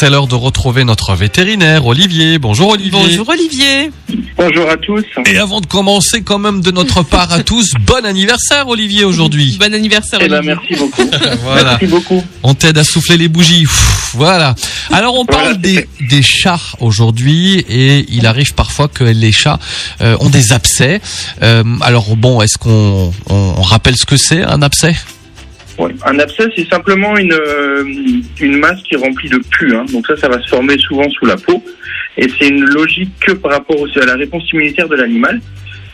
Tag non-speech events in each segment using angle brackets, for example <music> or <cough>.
C'est l'heure de retrouver notre vétérinaire, Olivier. Bonjour Olivier. Bonjour Olivier. Bonjour à tous. Et avant de commencer, quand même de notre part à tous, <laughs> bon anniversaire Olivier aujourd'hui. Bon anniversaire Eh ben, Olivier. merci beaucoup. <laughs> Voilà. Merci beaucoup. On t'aide à souffler les bougies. Voilà. Alors on parle Voilà, des, des chats aujourd'hui et il arrive parfois que les chats euh, ont des abcès. Euh, alors bon, est-ce qu'on on, on rappelle ce que c'est un abcès? Ouais. Un abcès, c'est simplement une, euh, une masse qui est remplie de pus. hein. Donc ça, ça va se former souvent sous la peau. Et c'est une logique que par rapport aussi à la réponse immunitaire de l'animal.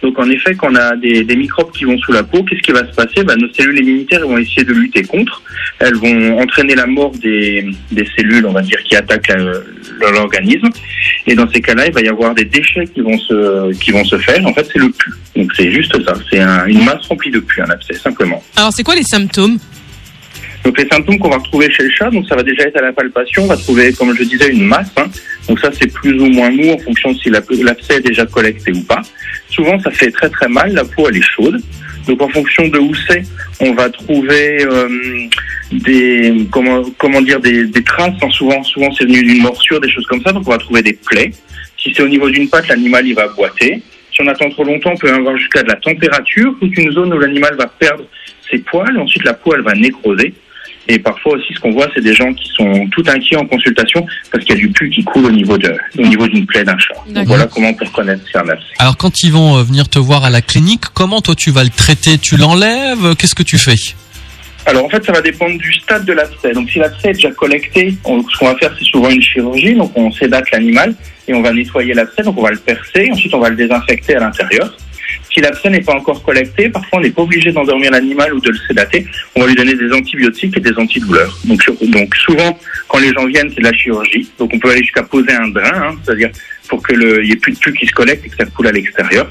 Donc en effet, quand on a des, des microbes qui vont sous la peau, qu'est-ce qui va se passer? Bah, Nos cellules immunitaires vont essayer de lutter contre. Elles vont entraîner la mort des, des cellules, on va dire, qui attaquent l'organisme. Et dans ces cas-là, il va y avoir des déchets qui vont se, qui vont se faire. En fait, c'est le pus. Donc c'est juste ça. C'est un- une masse remplie de pus, un abcès, simplement. Alors c'est quoi les symptômes? Donc les symptômes qu'on va retrouver chez le chat, donc ça va déjà être à la palpation, on va trouver, comme je disais, une masse. hein. Donc ça c'est plus ou moins mou en fonction de si la- l'abcès est déjà collecté ou pas. Souvent ça fait très très mal, la peau elle est chaude. Donc en fonction de où c'est, on va trouver euh, des comment comment dire des, des traces. hein. Souvent souvent c'est venu d'une morsure, des choses comme ça. Donc on va trouver des plaies. Si c'est au niveau d'une patte, l'animal il va boiter. Si on attend trop longtemps, on peut avoir jusqu'à de la température, toute une zone où l'animal va perdre ses poils. Ensuite la peau elle va nécroser. Et parfois aussi, ce qu'on voit, c'est des gens qui sont tout inquiets en consultation parce qu'il y a du pus qui coule au niveau de, au niveau d'une plaie d'un chat. Donc voilà comment on peut reconnaître c'est un abcès. Alors quand ils vont euh, venir te voir à la clinique, comment toi tu vas le traiter? Tu l'enlèves? Qu'est-ce que tu fais? Alors en fait, ça va dépendre du stade de l'abcès. Donc si l'abcès est déjà collecté, on- ce qu'on va faire, c'est souvent une chirurgie. Donc on sédate l'animal et on va nettoyer l'abcès. Donc on va le percer. Ensuite, on va le désinfecter à l'intérieur. Si l'abcès n'est pas encore collecté, parfois on n'est pas obligé d'endormir l'animal ou de le sédater. On va lui donner des antibiotiques et des antidouleurs. Donc, donc souvent, quand les gens viennent, c'est de la chirurgie. Donc on peut aller jusqu'à poser un drain, hein, c'est-à-dire pour que le, il y ait plus de pus qui se collecte et que ça coule à l'extérieur.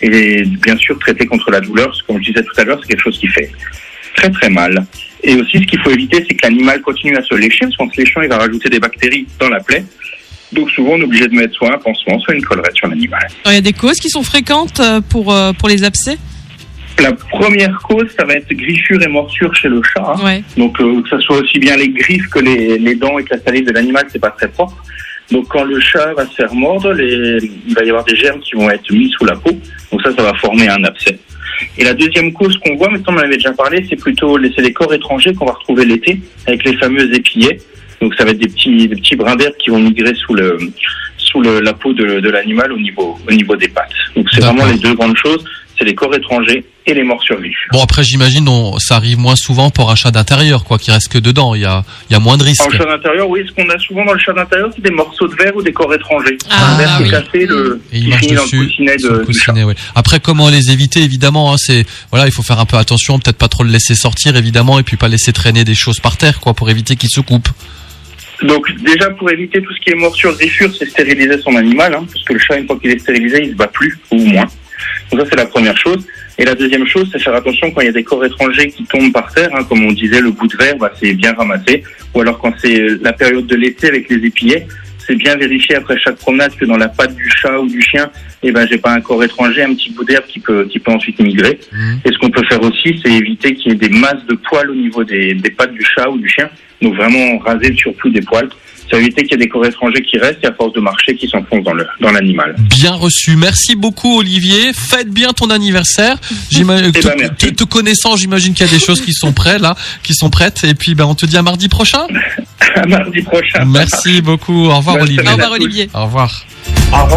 Et bien sûr, traiter contre la douleur, comme je disais tout à l'heure, c'est quelque chose qui fait très très mal. Et aussi, ce qu'il faut éviter, c'est que l'animal continue à se lécher, parce qu'en se léchant, il va rajouter des bactéries dans la plaie. Donc souvent, on est obligé de mettre soit un pansement, soit une collerette sur l'animal. Il y a des causes qui sont fréquentes euh, pour, euh, pour les abcès? La première cause, ça va être griffure et morsure chez le chat. hein. Ouais. Donc euh, que ce soit aussi bien les griffes que les, les dents et que la salive de l'animal, c'est pas très propre. Donc quand le chat va se faire mordre, les, il va y avoir des germes qui vont être mis sous la peau. Donc ça, ça va former un abcès. Et la deuxième cause qu'on voit, mais ça on en avait déjà parlé, c'est plutôt c'est les corps étrangers qu'on va retrouver l'été avec les fameux épillets. Donc ça va être des petits, des petits brins d'herbe qui vont migrer sous le, sous le, la peau de, de l'animal au niveau, au niveau des pattes. Donc c'est vraiment les deux grandes choses, c'est les corps étrangers et les morsures vives. Bon après j'imagine ça arrive moins souvent pour un chat d'intérieur quoi, qui reste que dedans. Il y a, il y a moins de En risques. chat d'intérieur, oui, ce qu'on a souvent dans le chat d'intérieur, c'est des morceaux de verre ou des corps étrangers. Ah, un verre qui oui. est cassé, le, Et il qui marche finit dans dessus, le coussinet le de, du chat. coussinet, ouais. Après, comment les éviter Évidemment, hein, c'est voilà, il faut faire un peu attention, peut-être pas trop le laisser sortir, évidemment, et puis pas laisser traîner des choses par terre, quoi, pour éviter qu'il se coupe. Donc déjà, pour éviter tout ce qui est morsure, griffure, c'est stériliser son animal, hein, parce que le chat, une fois qu'il est stérilisé, il se bat plus, ou moins. Donc ça, c'est la première chose. Et la deuxième chose, c'est faire attention quand il y a des corps étrangers qui tombent par terre, hein, comme on disait, le bout de verre, bah, c'est bien ramassé. Ou alors quand c'est la période de l'été avec les épillets, c'est bien vérifier après chaque promenade que dans la patte du chat ou du chien, eh ben, j'ai pas un corps étranger, un petit bout d'herbe qui peut, qui peut ensuite migrer. Mhm. Et ce qu'on peut faire aussi, c'est éviter qu'il y ait des masses de poils au niveau des, des pattes du chat ou du chien. Donc vraiment raser le surplus des poils. Ça éviter qu'il y ait des corps étrangers qui restent et à force de marcher qui s'enfoncent dans le dans l'animal. Bien reçu. Merci beaucoup, Olivier. Faites bien ton anniversaire. J'imagine, <laughs> Eh te, ben, te- te connaissant, j'imagine qu'il y a des choses qui sont prêtes, là, qui sont prêtes. Et puis, ben, on te dit à mardi prochain. <laughs> <laughs> À mardi prochain. Merci beaucoup. Au revoir, Bonne Olivier. semaine. Au revoir à tous. Olivier. Au revoir. Au revoir.